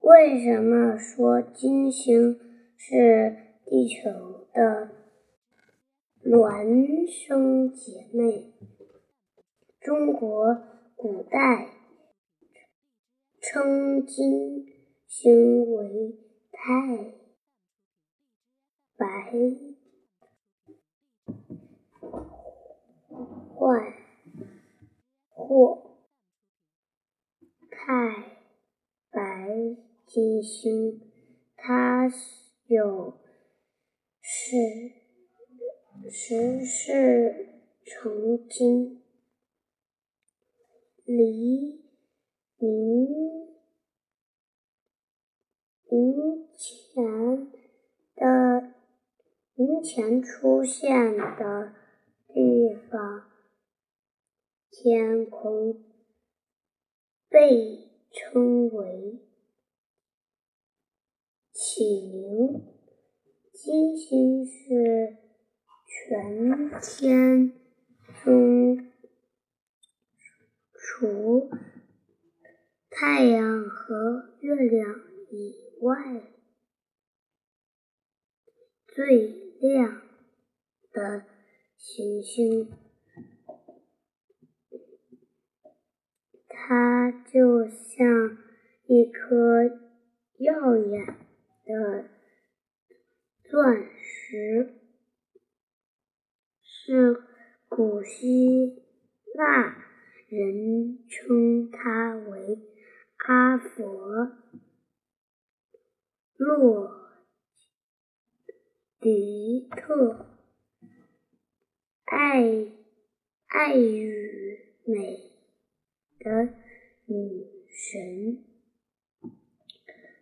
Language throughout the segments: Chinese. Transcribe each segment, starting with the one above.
为什么说金星是地球的孪生姐妹？中国古代称金星为太白坏或太金星，它有时时是成金。黎明明前的明前出现的地方，天空被称为启明。金星是全天中。除太阳和月亮以外，最亮的行星，它就像一颗耀眼的钻石，是古希腊。人称它为阿佛洛狄特，爱爱与美的女神，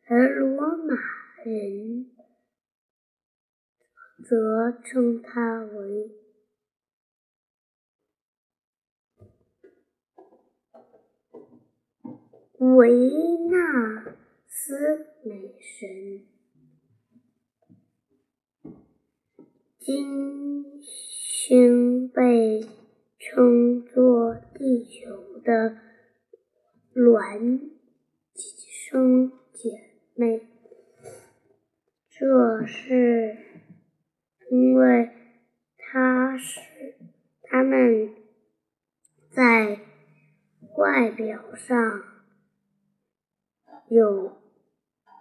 而罗马人则称他为。维纳斯女神，金星被称作地球的孪生姐妹，这是因为它是它们在外表上。有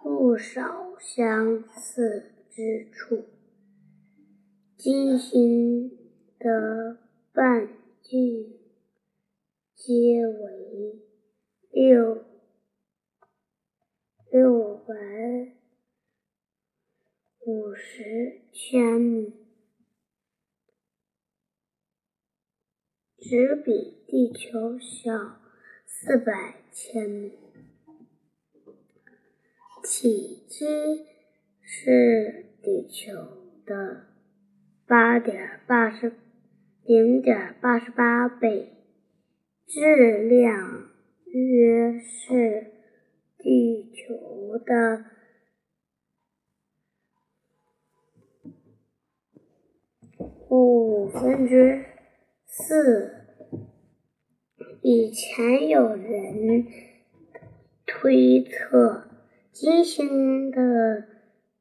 不少相似之处。金星的半径皆为六六百五十千米，只比地球小四百千米。体积是地球的八点八十零点八十八倍，质量约是地球的五分之四。以前有人推测。金星的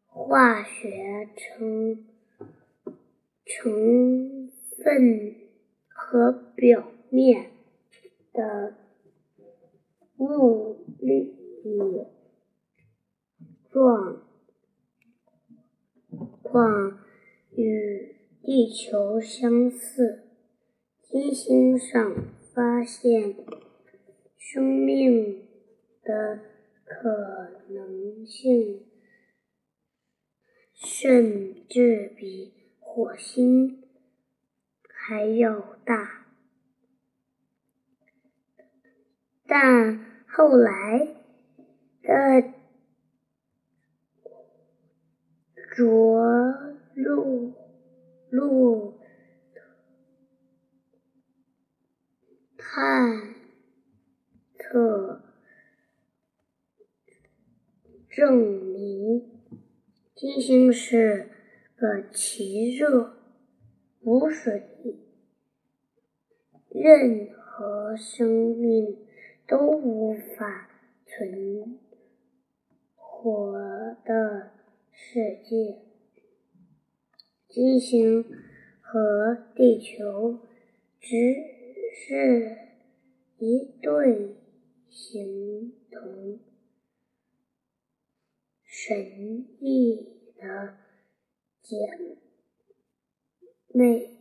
化学成成分和表面的物理状况与地球相似。金星上发现生命的。可能性甚至比火星还要大，但后来的着陆陆探测。证明金星是个奇热，无水，任何生命都无法存活的世界。金星和地球只是一对形同神异的姐妹。